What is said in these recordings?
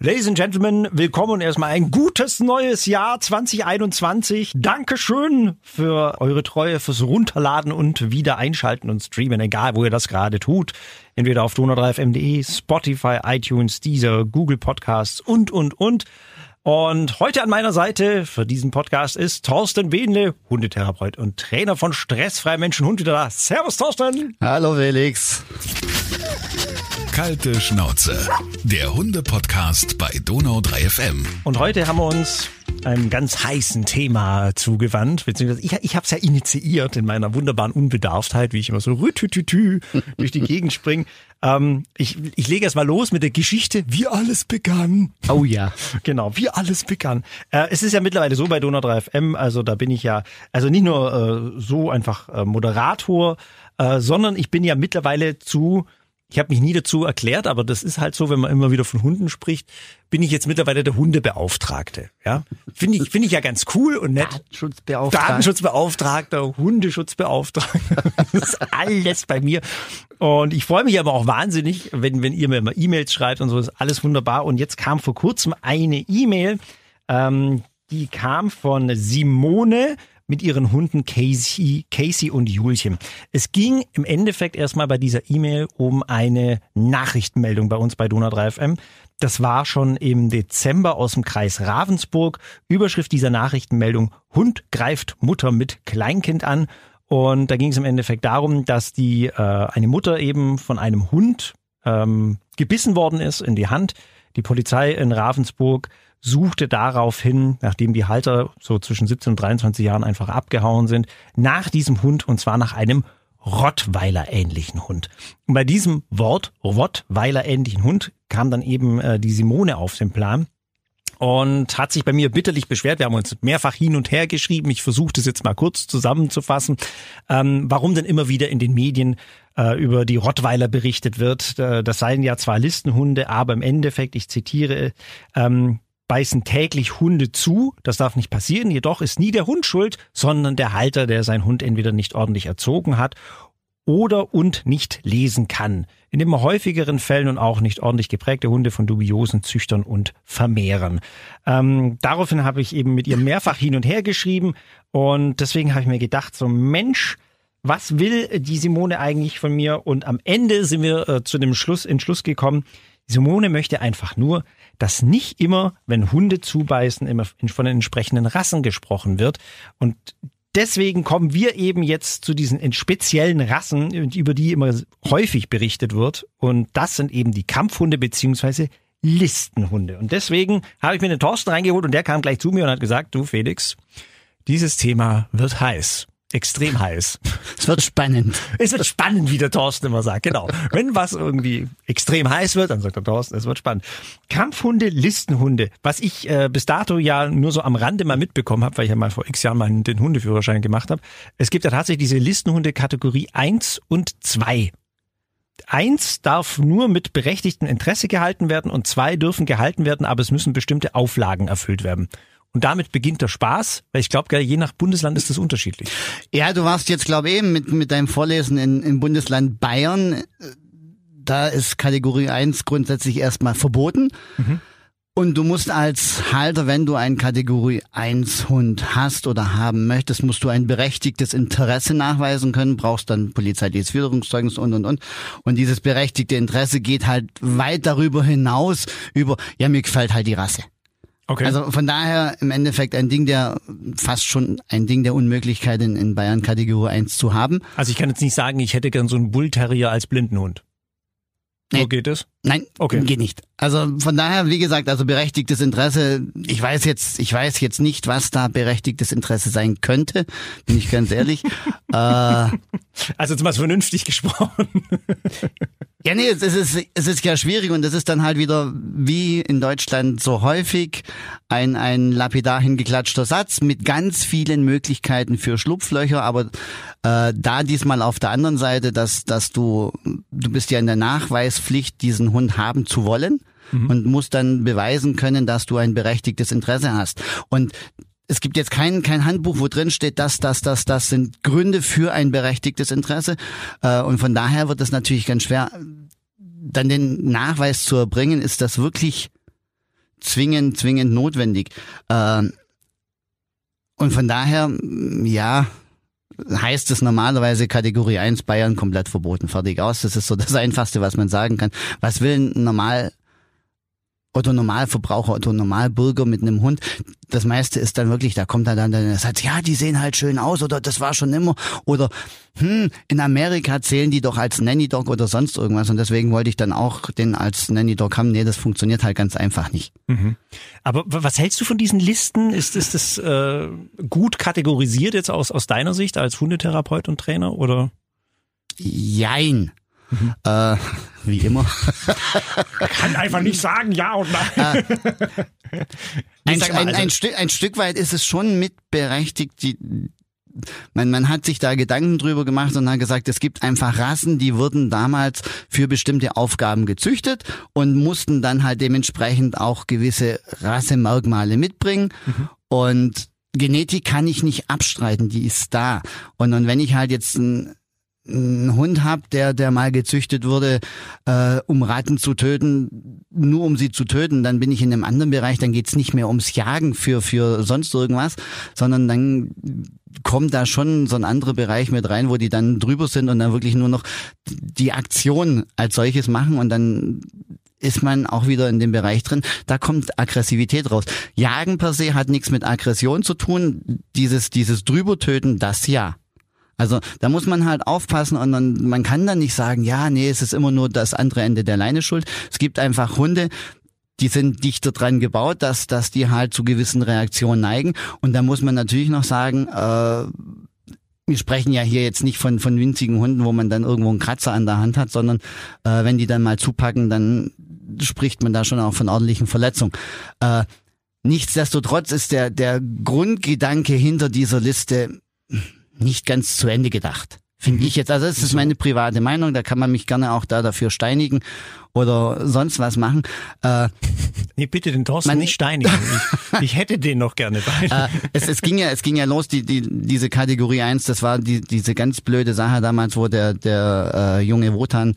Ladies and Gentlemen, willkommen und erstmal ein gutes neues Jahr 2021. Dankeschön für eure Treue, fürs Runterladen und wieder einschalten und streamen, egal wo ihr das gerade tut. Entweder auf donau3fm.de, Spotify, iTunes, Deezer, Google Podcasts und, und, und. Und heute an meiner Seite für diesen Podcast ist Thorsten Wehnle, Hundetherapeut und Trainer von Stressfreien Menschen Hund wieder da. Servus Thorsten. Hallo Felix. Kalte Schnauze, der Hunde-Podcast bei Donau 3 FM. Und heute haben wir uns einem ganz heißen Thema zugewandt, beziehungsweise ich, ich habe es ja initiiert in meiner wunderbaren Unbedarftheit, wie ich immer so rütütütü durch die Gegend springe. Ähm, ich, ich lege erst mal los mit der Geschichte, wie alles begann. Oh ja. Genau, wie alles begann. Äh, es ist ja mittlerweile so bei Donau 3 FM, also da bin ich ja, also nicht nur äh, so einfach äh, Moderator, äh, sondern ich bin ja mittlerweile zu ich habe mich nie dazu erklärt, aber das ist halt so, wenn man immer wieder von Hunden spricht, bin ich jetzt mittlerweile der Hundebeauftragte. Ja, finde ich finde ich ja ganz cool und nett. Datenschutzbeauftragter. Datenschutzbeauftragter, Hundeschutzbeauftragter, das ist alles bei mir. Und ich freue mich aber auch wahnsinnig, wenn wenn ihr mir immer E-Mails schreibt und so, ist alles wunderbar. Und jetzt kam vor kurzem eine E-Mail, ähm, die kam von Simone mit ihren Hunden Casey, Casey und Julchen. Es ging im Endeffekt erstmal bei dieser E-Mail um eine Nachrichtenmeldung bei uns bei Donau 3 FM. Das war schon im Dezember aus dem Kreis Ravensburg. Überschrift dieser Nachrichtenmeldung, Hund greift Mutter mit Kleinkind an. Und da ging es im Endeffekt darum, dass die äh, eine Mutter eben von einem Hund ähm, gebissen worden ist in die Hand. Die Polizei in Ravensburg suchte daraufhin, nachdem die Halter so zwischen 17 und 23 Jahren einfach abgehauen sind, nach diesem Hund und zwar nach einem Rottweiler-ähnlichen Hund. Und bei diesem Wort Rottweiler-ähnlichen Hund kam dann eben äh, die Simone auf den Plan und hat sich bei mir bitterlich beschwert. Wir haben uns mehrfach hin und her geschrieben. Ich versuche das jetzt mal kurz zusammenzufassen, ähm, warum denn immer wieder in den Medien äh, über die Rottweiler berichtet wird. Äh, das seien ja zwar Listenhunde, aber im Endeffekt, ich zitiere, ähm, beißen täglich Hunde zu. Das darf nicht passieren. Jedoch ist nie der Hund schuld, sondern der Halter, der seinen Hund entweder nicht ordentlich erzogen hat oder und nicht lesen kann. In immer häufigeren Fällen und auch nicht ordentlich geprägte Hunde von dubiosen Züchtern und Vermehrern. Ähm, daraufhin habe ich eben mit ihr mehrfach hin und her geschrieben und deswegen habe ich mir gedacht, so Mensch, was will die Simone eigentlich von mir? Und am Ende sind wir äh, zu dem Schluss, Entschluss gekommen, Simone möchte einfach nur, dass nicht immer, wenn Hunde zubeißen, immer von den entsprechenden Rassen gesprochen wird. Und deswegen kommen wir eben jetzt zu diesen speziellen Rassen, über die immer häufig berichtet wird. Und das sind eben die Kampfhunde beziehungsweise Listenhunde. Und deswegen habe ich mir den Thorsten reingeholt und der kam gleich zu mir und hat gesagt, du Felix, dieses Thema wird heiß extrem heiß. Es wird spannend. Es wird spannend, wie der Thorsten immer sagt. Genau. Wenn was irgendwie extrem heiß wird, dann sagt der Thorsten, es wird spannend. Kampfhunde, Listenhunde, was ich äh, bis dato ja nur so am Rande mal mitbekommen habe, weil ich ja mal vor x Jahren mal den Hundeführerschein gemacht habe. Es gibt ja tatsächlich diese Listenhunde Kategorie 1 und 2. Eins darf nur mit berechtigtem Interesse gehalten werden und zwei dürfen gehalten werden, aber es müssen bestimmte Auflagen erfüllt werden. Und damit beginnt der Spaß, weil ich glaube, je nach Bundesland ist das unterschiedlich. Ja, du warst jetzt, glaube ich, eben mit, mit deinem Vorlesen in, im Bundesland Bayern. Da ist Kategorie 1 grundsätzlich erstmal verboten. Mhm. Und du musst als Halter, wenn du einen Kategorie 1 Hund hast oder haben möchtest, musst du ein berechtigtes Interesse nachweisen können, brauchst dann polizeiliches Führungszeugnis und, und, und. Und dieses berechtigte Interesse geht halt weit darüber hinaus über, ja, mir gefällt halt die Rasse. Okay. Also von daher im Endeffekt ein Ding der, fast schon ein Ding der Unmöglichkeit in, in Bayern Kategorie 1 zu haben. Also ich kann jetzt nicht sagen, ich hätte gern so einen Bullterrier als Blindenhund. Nee. Wo geht es? Nein, okay. geht nicht. Also von daher, wie gesagt, also berechtigtes Interesse. Ich weiß jetzt, ich weiß jetzt nicht, was da berechtigtes Interesse sein könnte. Bin ich ganz ehrlich. äh, also jetzt mal vernünftig gesprochen. Ja, nee, es ist, es ist ja schwierig und das ist dann halt wieder wie in Deutschland so häufig ein, ein lapidar hingeklatschter Satz mit ganz vielen Möglichkeiten für Schlupflöcher, aber äh, da diesmal auf der anderen Seite, dass, dass du, du bist ja in der Nachweispflicht, diesen Hund haben zu wollen mhm. und musst dann beweisen können, dass du ein berechtigtes Interesse hast. Und es gibt jetzt kein, kein Handbuch, wo drin steht, dass das, das, das sind Gründe für ein berechtigtes Interesse. Äh, und von daher wird es natürlich ganz schwer, dann den Nachweis zu erbringen, ist das wirklich zwingend, zwingend notwendig. Äh, und von daher, ja, heißt es normalerweise Kategorie 1 Bayern komplett verboten, fertig aus. Das ist so das Einfachste, was man sagen kann. Was will ein normal Otto Normalverbraucher, Otto Normalbürger mit einem Hund. Das meiste ist dann wirklich, da kommt er dann, dann sagt, ja, die sehen halt schön aus oder das war schon immer oder hm, in Amerika zählen die doch als Nanny Dog oder sonst irgendwas und deswegen wollte ich dann auch den als Nanny Dog haben. Nee, das funktioniert halt ganz einfach nicht. Mhm. Aber was hältst du von diesen Listen? Ist, ist das äh, gut kategorisiert jetzt aus, aus deiner Sicht als Hundetherapeut und Trainer oder? Jein. Mhm. Äh, wie immer. Kann einfach nicht sagen, ja und nein. Äh, ein, ein, ein, Stück, ein Stück weit ist es schon mitberechtigt, die, man, man hat sich da Gedanken drüber gemacht und hat gesagt, es gibt einfach Rassen, die wurden damals für bestimmte Aufgaben gezüchtet und mussten dann halt dementsprechend auch gewisse Rassemerkmale mitbringen. Mhm. Und Genetik kann ich nicht abstreiten, die ist da. Und, und wenn ich halt jetzt ein einen Hund habe, der, der mal gezüchtet wurde, äh, um Ratten zu töten, nur um sie zu töten, dann bin ich in einem anderen Bereich, dann geht's nicht mehr ums Jagen für, für sonst irgendwas, sondern dann kommt da schon so ein anderer Bereich mit rein, wo die dann drüber sind und dann wirklich nur noch die Aktion als solches machen und dann ist man auch wieder in dem Bereich drin, da kommt Aggressivität raus. Jagen per se hat nichts mit Aggression zu tun, dieses, dieses Drübertöten, das ja. Also da muss man halt aufpassen und dann, man kann dann nicht sagen, ja, nee, es ist immer nur das andere Ende der Leine schuld. Es gibt einfach Hunde, die sind dichter dran gebaut, dass, dass die halt zu gewissen Reaktionen neigen. Und da muss man natürlich noch sagen, äh, wir sprechen ja hier jetzt nicht von, von winzigen Hunden, wo man dann irgendwo einen Kratzer an der Hand hat, sondern äh, wenn die dann mal zupacken, dann spricht man da schon auch von ordentlichen Verletzungen. Äh, nichtsdestotrotz ist der, der Grundgedanke hinter dieser Liste nicht ganz zu Ende gedacht. Finde mhm. ich jetzt. Also das ist meine private Meinung, da kann man mich gerne auch da dafür steinigen oder sonst was machen. Äh, nee, bitte den Thorsten man, nicht steinigen. Ich, ich, hätte den noch gerne bei. Äh, es, es ging ja, es ging ja los, die, die, diese Kategorie 1, das war die, diese ganz blöde Sache damals, wo der, der äh, junge Wotan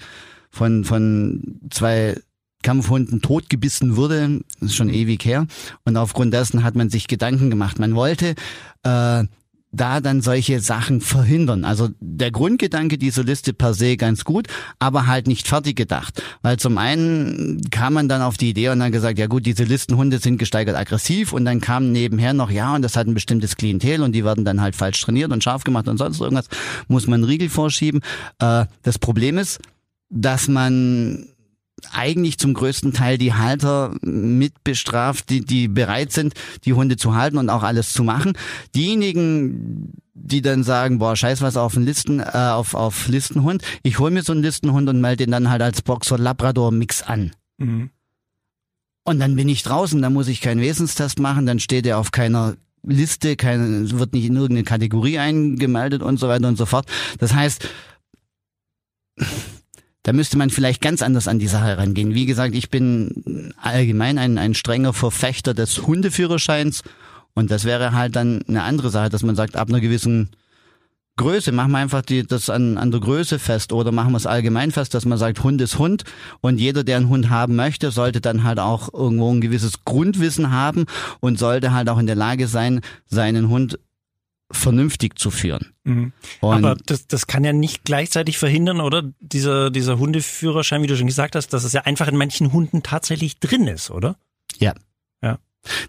von, von zwei Kampfhunden totgebissen wurde, das ist schon ewig her. Und aufgrund dessen hat man sich Gedanken gemacht. Man wollte äh, da dann solche Sachen verhindern. Also der Grundgedanke dieser Liste per se ganz gut, aber halt nicht fertig gedacht. Weil zum einen kam man dann auf die Idee und dann gesagt, ja gut, diese Listenhunde sind gesteigert aggressiv und dann kam nebenher noch, ja, und das hat ein bestimmtes Klientel und die werden dann halt falsch trainiert und scharf gemacht und sonst irgendwas, muss man einen Riegel vorschieben. Äh, das Problem ist, dass man eigentlich zum größten Teil die Halter mit bestraft, die, die bereit sind, die Hunde zu halten und auch alles zu machen. Diejenigen, die dann sagen, boah, scheiß was auf einen Listen, äh, auf, auf Listenhund, ich hol mir so einen Listenhund und melde den dann halt als Boxer Labrador Mix an. Mhm. Und dann bin ich draußen, dann muss ich keinen Wesenstest machen, dann steht er auf keiner Liste, keine, wird nicht in irgendeine Kategorie eingemeldet und so weiter und so fort. Das heißt, da müsste man vielleicht ganz anders an die Sache herangehen. Wie gesagt, ich bin allgemein ein, ein strenger Verfechter des Hundeführerscheins und das wäre halt dann eine andere Sache, dass man sagt, ab einer gewissen Größe, machen wir einfach die, das an, an der Größe fest oder machen wir es allgemein fest, dass man sagt, Hund ist Hund und jeder, der einen Hund haben möchte, sollte dann halt auch irgendwo ein gewisses Grundwissen haben und sollte halt auch in der Lage sein, seinen Hund vernünftig zu führen. Mhm. Aber das, das kann ja nicht gleichzeitig verhindern, oder? Dieser, dieser Hundeführerschein, wie du schon gesagt hast, dass es ja einfach in manchen Hunden tatsächlich drin ist, oder? Ja. Ja.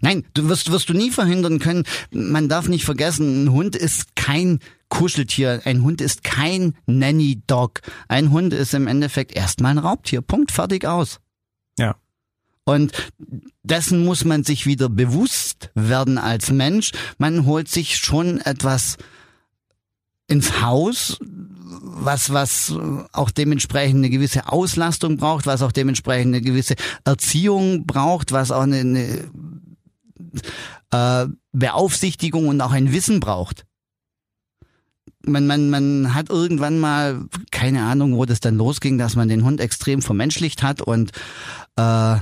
Nein, du wirst, wirst du nie verhindern können. Man darf nicht vergessen, ein Hund ist kein Kuscheltier. Ein Hund ist kein Nanny Dog. Ein Hund ist im Endeffekt erstmal ein Raubtier. Punkt, fertig aus. Ja. Und dessen muss man sich wieder bewusst werden als Mensch. Man holt sich schon etwas ins Haus, was, was auch dementsprechend eine gewisse Auslastung braucht, was auch dementsprechend eine gewisse Erziehung braucht, was auch eine, eine äh, Beaufsichtigung und auch ein Wissen braucht. Man, man, man hat irgendwann mal, keine Ahnung, wo das dann losging, dass man den Hund extrem vermenschlicht hat und äh,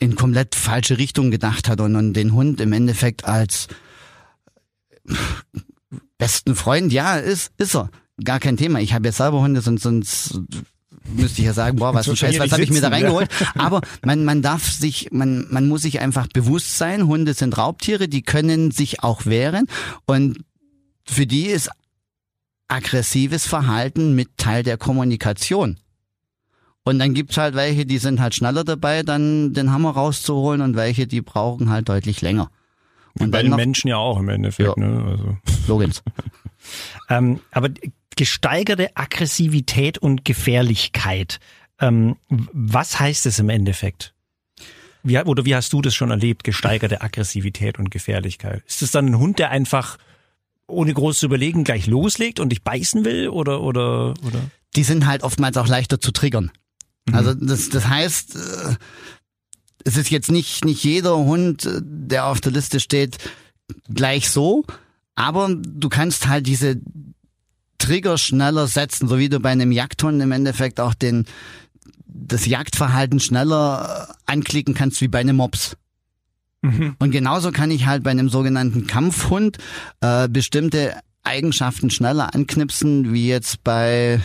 in komplett falsche Richtung gedacht hat und, und den Hund im Endeffekt als besten Freund, ja, ist, ist er. Gar kein Thema. Ich habe jetzt selber Hunde, sonst, sonst müsste ich ja sagen, boah, was für Scheiß, was habe ich mir da reingeholt? Aber man, man darf sich, man, man muss sich einfach bewusst sein, Hunde sind Raubtiere, die können sich auch wehren und für die ist aggressives Verhalten mit Teil der Kommunikation. Und dann gibt's halt welche, die sind halt schneller dabei, dann den Hammer rauszuholen und welche, die brauchen halt deutlich länger. Und bei den noch, Menschen ja auch im Endeffekt. Ja. Ne? Also. Lorenz. ähm, aber gesteigerte Aggressivität und Gefährlichkeit, ähm, was heißt es im Endeffekt? Wie, oder wie hast du das schon erlebt, gesteigerte Aggressivität und Gefährlichkeit? Ist es dann ein Hund, der einfach ohne groß zu überlegen gleich loslegt und dich beißen will oder oder oder? Die sind halt oftmals auch leichter zu triggern. Mhm. Also das das heißt, äh, es ist jetzt nicht, nicht jeder Hund, äh, der auf der Liste steht, gleich so, aber du kannst halt diese Trigger schneller setzen, so wie du bei einem Jagdhund im Endeffekt auch den, das Jagdverhalten schneller äh, anklicken kannst wie bei einem Mops. Mhm. Und genauso kann ich halt bei einem sogenannten Kampfhund äh, bestimmte Eigenschaften schneller anknipsen, wie jetzt bei,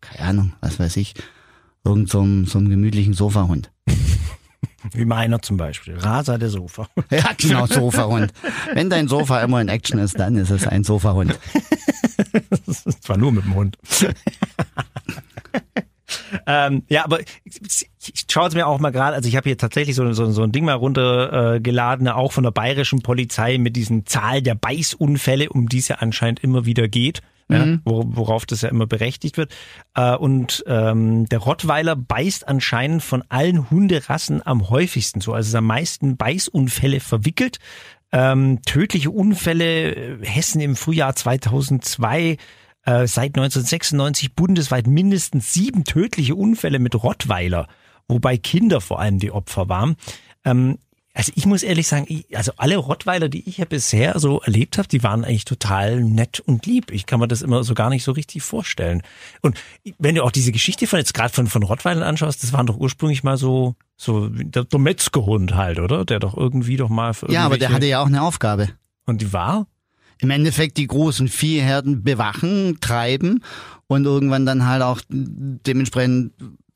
keine Ahnung, was weiß ich, irgend so einem, so einem gemütlichen Sofahund. Wie meiner zum Beispiel. Rasa der Sofa. Ja, genau, Sofahund. Wenn dein Sofa immer in Action ist, dann ist es ein Sofahund. Zwar nur mit dem Hund. Ähm, ja, aber ich, ich schaue es mir auch mal gerade, also ich habe hier tatsächlich so, so, so ein Ding mal runtergeladen, äh, auch von der bayerischen Polizei mit diesen Zahl der Beißunfälle, um die es ja anscheinend immer wieder geht ja, mhm. worauf das ja immer berechtigt wird. Äh, und ähm, der Rottweiler beißt anscheinend von allen Hunderassen am häufigsten so, also ist am meisten Beißunfälle verwickelt. Ähm, tödliche Unfälle, äh, Hessen im Frühjahr 2002, äh, seit 1996 bundesweit mindestens sieben tödliche Unfälle mit Rottweiler, wobei Kinder vor allem die Opfer waren. Ähm, also ich muss ehrlich sagen, ich, also alle Rottweiler, die ich ja bisher so erlebt habe, die waren eigentlich total nett und lieb. Ich kann mir das immer so gar nicht so richtig vorstellen. Und wenn du auch diese Geschichte von jetzt gerade von, von Rottweilern anschaust, das waren doch ursprünglich mal so, so der, der Metzgerhund halt, oder? Der doch irgendwie doch mal für Ja, aber der hatte ja auch eine Aufgabe. Und die war? Im Endeffekt die großen Viehherden bewachen, treiben und irgendwann dann halt auch dementsprechend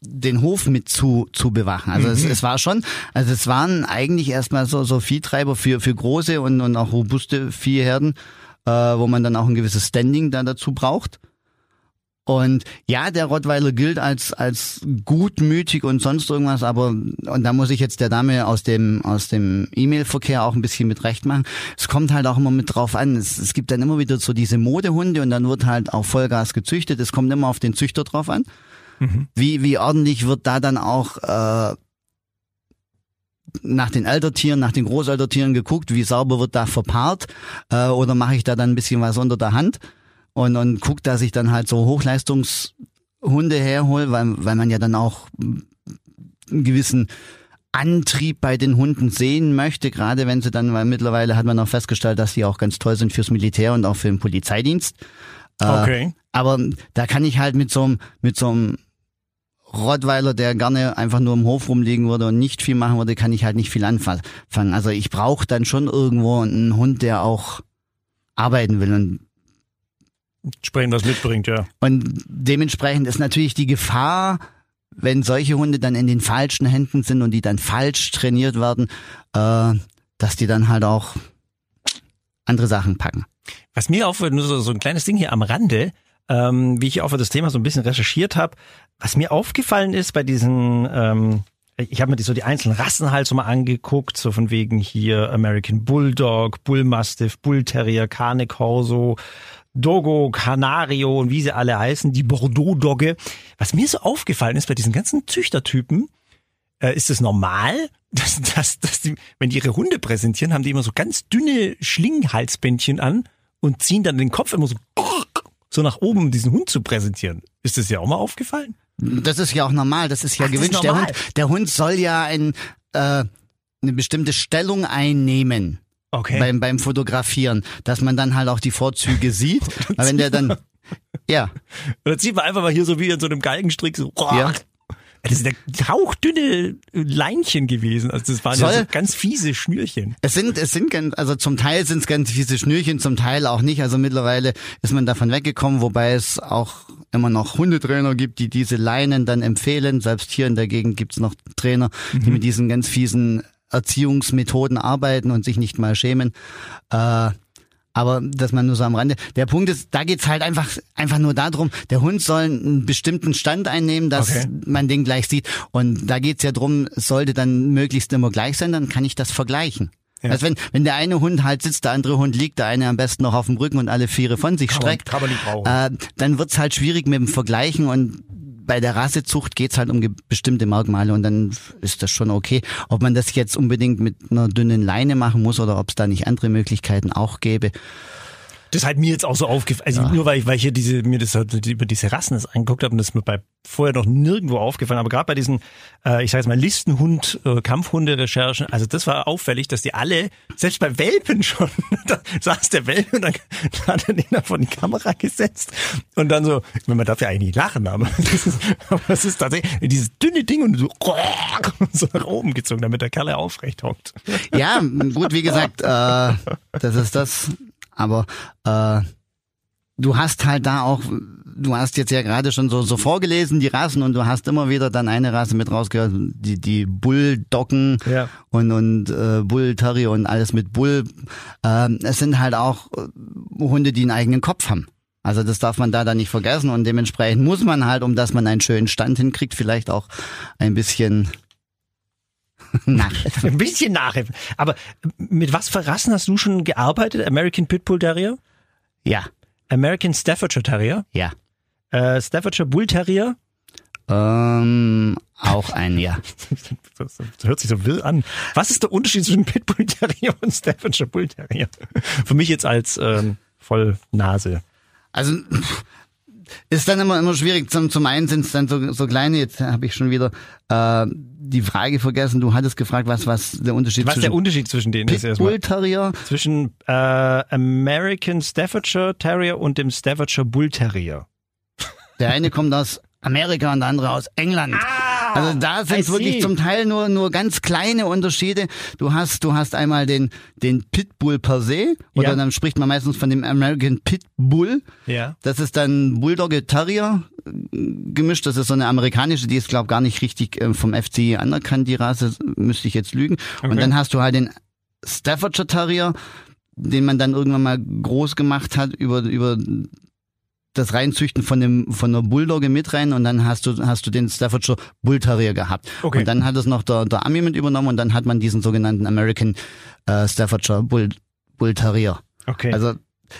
den Hof mit zu, zu bewachen. Also mhm. es, es war schon, also es waren eigentlich erstmal so, so Viehtreiber für, für große und, und auch robuste Viehherden, äh, wo man dann auch ein gewisses Standing da dazu braucht. Und ja, der Rottweiler gilt als, als gutmütig und sonst irgendwas, aber, und da muss ich jetzt der Dame aus dem, aus dem E-Mail-Verkehr auch ein bisschen mit recht machen. Es kommt halt auch immer mit drauf an. Es, es gibt dann immer wieder so diese Modehunde und dann wird halt auch Vollgas gezüchtet. Es kommt immer auf den Züchter drauf an. Mhm. Wie, wie ordentlich wird da dann auch äh, nach den Eltertieren, nach den Großeltertieren geguckt, wie sauber wird da verpaart äh, oder mache ich da dann ein bisschen was unter der Hand und, und guck, dass ich dann halt so Hochleistungshunde herhole, weil, weil man ja dann auch einen gewissen Antrieb bei den Hunden sehen möchte, gerade wenn sie dann, weil mittlerweile hat man auch festgestellt, dass die auch ganz toll sind fürs Militär und auch für den Polizeidienst. Äh, okay. Äh, aber da kann ich halt mit so einem, mit so einem Rottweiler, der gerne einfach nur im Hof rumliegen würde und nicht viel machen würde, kann ich halt nicht viel anfangen. Also ich brauche dann schon irgendwo einen Hund, der auch arbeiten will und Sprechen was mitbringt, ja. Und dementsprechend ist natürlich die Gefahr, wenn solche Hunde dann in den falschen Händen sind und die dann falsch trainiert werden, äh, dass die dann halt auch andere Sachen packen. Was mir auffällt, nur so, so ein kleines Ding hier am Rande, ähm, wie ich auch für das Thema so ein bisschen recherchiert habe, was mir aufgefallen ist bei diesen, ähm, ich habe mir die, so die einzelnen Rassen halt so mal angeguckt, so von wegen hier American Bulldog, Bullmastiff, Bull Terrier, Cane Corso, Dogo, Canario und wie sie alle heißen, die Bordeaux-Dogge. Was mir so aufgefallen ist bei diesen ganzen Züchtertypen, äh, ist es normal, dass, dass, dass die, wenn die ihre Hunde präsentieren, haben die immer so ganz dünne Schlinghalsbändchen an und ziehen dann den Kopf immer so so nach oben, um diesen Hund zu präsentieren. Ist das ja auch mal aufgefallen? Das ist ja auch normal, das ist ja Ach, gewünscht. Ist der, Hund, der Hund soll ja ein, äh, eine bestimmte Stellung einnehmen. Okay. Beim, beim Fotografieren, dass man dann halt auch die Vorzüge sieht. Aber wenn der dann, ja. Oder zieht man einfach mal hier so wie in so einem Galgenstrick so, ja. Das ist der hauchdünne Leinchen gewesen. Also das waren Soll, ja so ganz fiese Schnürchen. Es sind, es sind ganz, also zum Teil sind es ganz fiese Schnürchen, zum Teil auch nicht. Also mittlerweile ist man davon weggekommen, wobei es auch immer noch Hundetrainer gibt, die diese Leinen dann empfehlen. Selbst hier in der Gegend gibt's noch Trainer, die mit diesen ganz fiesen Erziehungsmethoden arbeiten und sich nicht mal schämen. Äh, aber dass man nur so am Rande. Der Punkt ist, da geht's halt einfach einfach nur darum, der Hund soll einen bestimmten Stand einnehmen, dass Okay. man den gleich sieht. Und da geht's ja drum, es sollte dann möglichst immer gleich sein, dann kann ich das vergleichen. Ja. Also wenn, wenn der eine Hund halt sitzt, der andere Hund liegt, der eine am besten noch auf dem Rücken und alle Viere von sich Kann man- streckt, kann man nicht brauchen. äh, dann wird's halt schwierig mit dem Vergleichen und bei der Rassezucht geht's halt um bestimmte Merkmale und dann ist das schon okay. Ob man das jetzt unbedingt mit einer dünnen Leine machen muss oder ob es da nicht andere Möglichkeiten auch gäbe. Das hat mir jetzt auch so aufgefallen, also nur weil ich, weil ich hier diese, mir das halt über diese Rassen das angeguckt habe und das ist mir bei vorher noch nirgendwo aufgefallen, aber gerade bei diesen, äh, ich sage jetzt mal Listenhund, äh, Kampfhunde-Recherchen, also das war auffällig, dass die alle, selbst bei Welpen schon, da saß der Welpe und dann hat er den da vor die Kamera gesetzt und dann so, ich meine, man darf ja eigentlich nicht lachen, aber das ist, aber es ist tatsächlich dieses dünne Ding und so, so nach oben gezogen, damit der Kerl aufrecht hockt. Ja, gut, wie gesagt, äh, das ist das. Aber äh, du hast halt da auch, du hast jetzt ja gerade schon so, so vorgelesen, die Rassen, und du hast immer wieder dann eine Rasse mit rausgehört, die, die Bulldoggen Ja. und, und äh, Bull Terrier und alles mit Bull. Ähm, es sind halt auch äh, Hunde, die einen eigenen Kopf haben. Also das darf man da dann nicht vergessen und dementsprechend muss man halt, um dass man einen schönen Stand hinkriegt, vielleicht auch ein bisschen nachhelfen. Ein bisschen nachhelfen. Aber mit was für Rassen hast du schon gearbeitet? American Pitbull Terrier? Ja, American Staffordshire Terrier? ja. Äh, Staffordshire Bull Terrier? Ähm, auch ein Ja. Das, das hört sich so wild an. Was ist der Unterschied zwischen Pitbull Terrier und Staffordshire Bull Terrier? Für mich jetzt als ähm, Vollnase. Also ist dann immer immer schwierig. Zum, zum einen sind es dann so, so kleine, jetzt habe ich schon wieder äh, die Frage vergessen. Du hattest gefragt, was, was der Unterschied Was ist der zwischen Unterschied zwischen denen ist erstmal? Pitbull Terrier Zwischen äh, American Staffordshire Terrier und dem Staffordshire Bull Terrier. Der eine kommt aus Amerika und der andere aus England. also da sind wirklich zum Teil nur nur ganz kleine Unterschiede. Du hast du hast einmal den den Pitbull per se oder Ja. dann spricht man meistens von dem American Pitbull. Ja. Das ist dann Bulldogge Terrier gemischt. Das ist so eine amerikanische, die ist glaube gar nicht richtig äh, vom FCI anerkannt, die Rasse, müsste ich jetzt lügen. Und Okay. dann hast du halt den Staffordshire Terrier, den man dann irgendwann mal groß gemacht hat über über das Reinzüchten von dem von der Bulldogge mit rein und dann hast du hast du den Staffordshire Bull Terrier gehabt Okay. und dann hat es noch der, der Ami mit übernommen und dann hat man diesen sogenannten American äh, Staffordshire Bull Bull Terrier. Okay. Also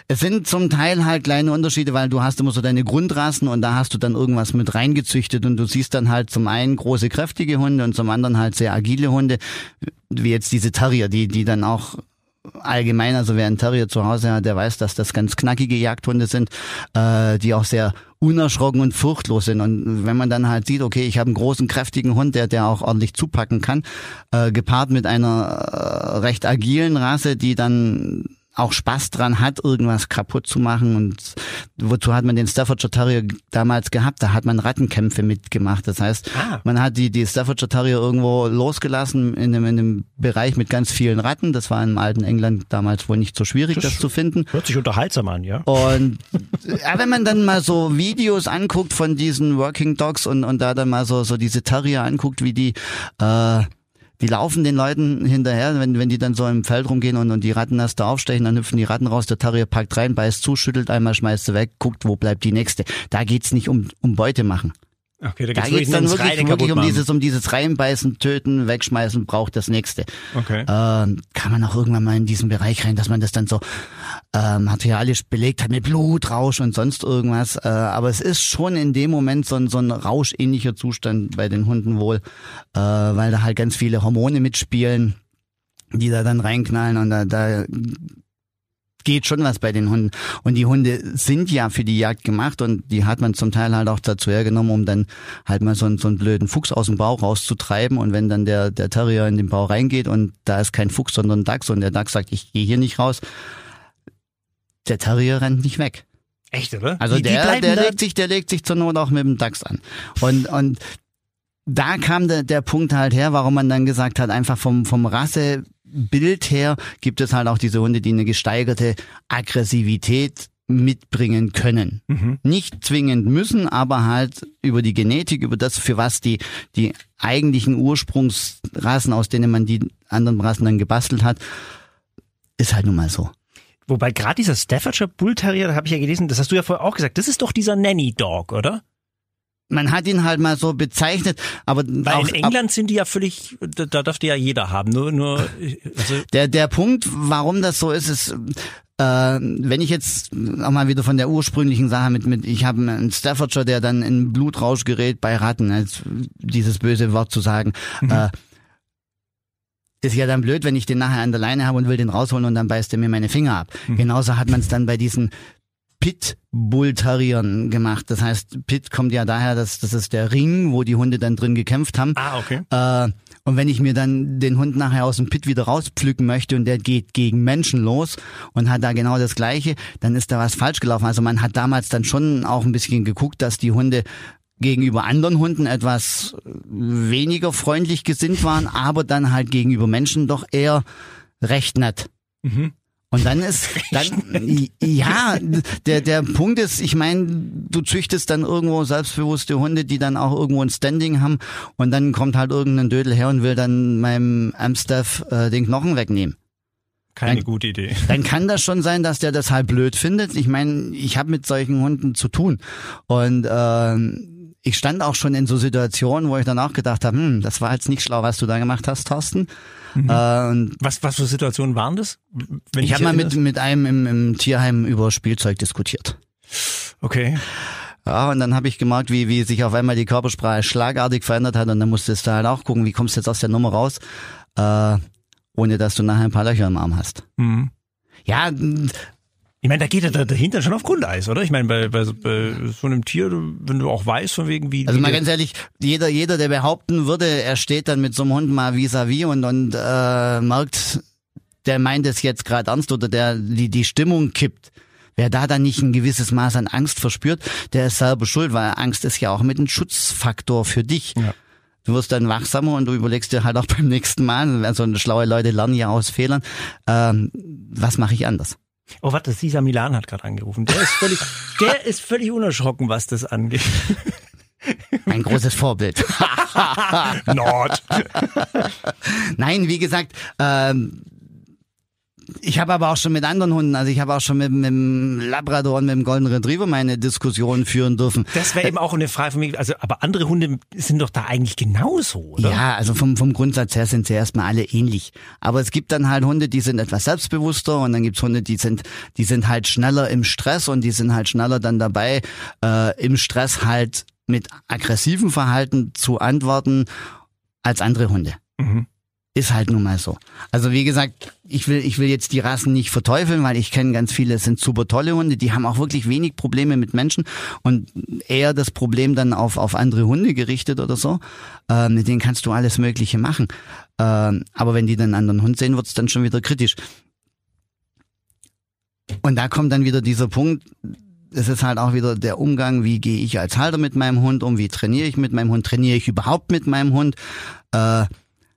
es sind zum Teil halt kleine Unterschiede, weil du hast immer so deine Grundrassen und da hast du dann irgendwas mit reingezüchtet und du siehst dann halt zum einen große kräftige Hunde und zum anderen halt sehr agile Hunde, wie jetzt diese Terrier, die die dann auch allgemein, also wer einen Terrier zu Hause hat, der weiß, dass das ganz knackige Jagdhunde sind, äh, die auch sehr unerschrocken und furchtlos sind. Und wenn man dann halt sieht, okay, ich habe einen großen, kräftigen Hund, der, der auch ordentlich zupacken kann, äh, gepaart mit einer äh, recht agilen Rasse, die dann auch Spaß dran hat, irgendwas kaputt zu machen. Und wozu hat man den Staffordshire Terrier damals gehabt? Da hat man Rattenkämpfe mitgemacht. Das heißt, Ah. man hat die, die Staffordshire Terrier irgendwo losgelassen in einem, in einem Bereich mit ganz vielen Ratten. Das war im alten England damals wohl nicht so schwierig, das, zu finden. Hört sich unterhaltsam an, ja? Und ja, wenn man dann mal so Videos anguckt von diesen Working Dogs und, und da dann mal so, so diese Terrier anguckt, wie die, äh, die laufen den Leuten hinterher, wenn, wenn die dann so im Feld rumgehen und, und die Rattennester aufstechen, dann hüpfen die Ratten raus, der Terrier packt rein, beißt zu, schüttelt einmal, schmeißt sie weg, guckt, wo bleibt die nächste. Da geht's nicht um, um Beute machen. Okay, Da geht's geht's dann wirklich, wirklich um dieses, um dieses Reinbeißen, Töten, Wegschmeißen, braucht das nächste. Okay. Ähm, kann man auch irgendwann mal in diesen Bereich rein, dass man das dann so äh, materialisch belegt hat mit Blutrausch und sonst irgendwas. Äh, aber es ist schon in dem Moment so ein, so ein rauschähnlicher Zustand bei den Hunden wohl, äh, weil da halt ganz viele Hormone mitspielen, die da dann reinknallen und da, da geht schon was bei den Hunden. Und die Hunde sind ja für die Jagd gemacht und die hat man zum Teil halt auch dazu hergenommen, um dann halt mal so einen, so einen blöden Fuchs aus dem Bau rauszutreiben. Und wenn dann der, der Terrier in den Bau reingeht und da ist kein Fuchs, sondern ein Dachs und der Dachs sagt, ich gehe hier nicht raus, der Terrier rennt nicht weg. Echt, oder? Also Die- die der, bleiben der legt sich, der legt sich zur Not auch mit dem Dachs an. Und, und da kam der, der Punkt halt her, warum man dann gesagt hat, einfach vom, vom Rassebild her gibt es halt auch diese Hunde, die eine gesteigerte Aggressivität mitbringen können. Mhm. Nicht zwingend müssen, aber halt über die Genetik, über das, für was die, die eigentlichen Ursprungsrassen, aus denen man die anderen Rassen dann gebastelt hat, ist halt nun mal so. Wobei gerade dieser Staffordshire Bull Terrier, da habe ich ja gelesen, das hast du ja vorher auch gesagt, das ist doch dieser Nanny Dog, oder? Man hat ihn halt mal so bezeichnet, aber Weil auch, in England sind die ja völlig, da, da dürfte ja jeder haben. Nur, nur, also, Der, der Punkt, warum das so ist, ist, äh, wenn ich jetzt auch mal wieder von der ursprünglichen Sache mit, mit ich habe einen Staffordshire, der dann in Blutrausch gerät bei Ratten, als dieses böse Wort zu sagen, äh, ist ja dann blöd, wenn ich den nachher an der Leine habe und will den rausholen und dann beißt er mir meine Finger ab. Genauso hat man es dann bei diesen Pit-Bull-Terriern gemacht. Das heißt, Pit kommt ja daher, dass das ist der Ring, wo die Hunde dann drin gekämpft haben. ah, okay. Äh, und wenn ich mir dann den Hund nachher aus dem Pit wieder rauspflücken möchte und der geht gegen Menschen los und hat da genau das Gleiche, dann ist da was falsch gelaufen. Also man hat damals dann schon auch ein bisschen geguckt, dass die Hunde gegenüber anderen Hunden etwas weniger freundlich gesinnt waren, aber dann halt gegenüber Menschen doch eher recht nett. Mhm. Und dann ist, dann, ja, der, der Punkt ist, ich meine, du züchtest dann irgendwo selbstbewusste Hunde, die dann auch irgendwo ein Standing haben und dann kommt halt irgendein Dödel her und will dann meinem Amstaff äh, den Knochen wegnehmen. Keine Nein. gute Idee. Dann kann das schon sein, dass der das halt blöd findet. Ich meine, ich habe mit solchen Hunden zu tun und äh, ich stand auch schon in so Situationen, wo ich dann auch gedacht habe, hm, das war jetzt nicht schlau, was du da gemacht hast, Thorsten. Äh, und Was, was für Situationen waren das? Ich habe mal mit, mit einem im, im Tierheim über Spielzeug diskutiert. Okay. Ja, und dann habe ich gemerkt, wie, wie sich auf einmal die Körpersprache schlagartig verändert hat und dann musstest du halt auch gucken, wie kommst du jetzt aus der Nummer raus, äh, ohne dass du nachher ein paar Löcher im Arm hast. Mhm. Ja, Ich meine, da geht der, der Hintern schon auf Grundeis, oder? Ich meine, bei, bei, bei so einem Tier, wenn du auch weißt, von wegen wie. also mal ganz ehrlich, jeder, jeder, der behaupten würde, er steht dann mit so einem Hund mal vis-à-vis und, und äh, merkt, der meint es jetzt gerade ernst oder der die, die Stimmung kippt. Wer da dann nicht ein gewisses Maß an Angst verspürt, der ist selber schuld, weil Angst ist ja auch mit ein Schutzfaktor für dich. Ja. Du wirst dann wachsamer und du überlegst dir halt auch beim nächsten Mal, also schlaue Leute lernen ja aus Fehlern, ähm, was mache ich anders? Oh, warte, Cesar Milan hat gerade angerufen. Der ist völlig, der ist völlig unerschrocken, was das angeht. Ein großes Vorbild. Nord. Nein, wie gesagt, ähm, ich habe aber auch schon mit anderen Hunden, also ich habe auch schon mit, mit dem Labrador und mit dem Golden Retriever meine Diskussion führen dürfen. Das wäre eben auch eine Frage von mir. Also, aber andere Hunde sind doch da eigentlich genauso, oder? Ja, also vom, vom Grundsatz her sind sie erstmal alle ähnlich. Aber es gibt dann halt Hunde, die sind etwas selbstbewusster und dann gibt's Hunde, die sind, die sind halt schneller im Stress und die sind halt schneller dann dabei, äh, im Stress halt mit aggressivem Verhalten zu antworten als andere Hunde. Mhm. Ist halt nun mal so. Also wie gesagt, ich will, ich will jetzt die Rassen nicht verteufeln, weil ich kenne ganz viele, es sind super tolle Hunde, die haben auch wirklich wenig Probleme mit Menschen und eher das Problem dann auf, auf andere Hunde gerichtet oder so. Ähm, mit denen kannst du alles Mögliche machen. Ähm, aber wenn die dann einen anderen Hund sehen, wird's dann schon wieder kritisch. Und da kommt dann wieder dieser Punkt, es ist halt auch wieder der Umgang, wie gehe ich als Halter mit meinem Hund um, wie trainiere ich mit meinem Hund, trainiere ich überhaupt mit meinem Hund, äh,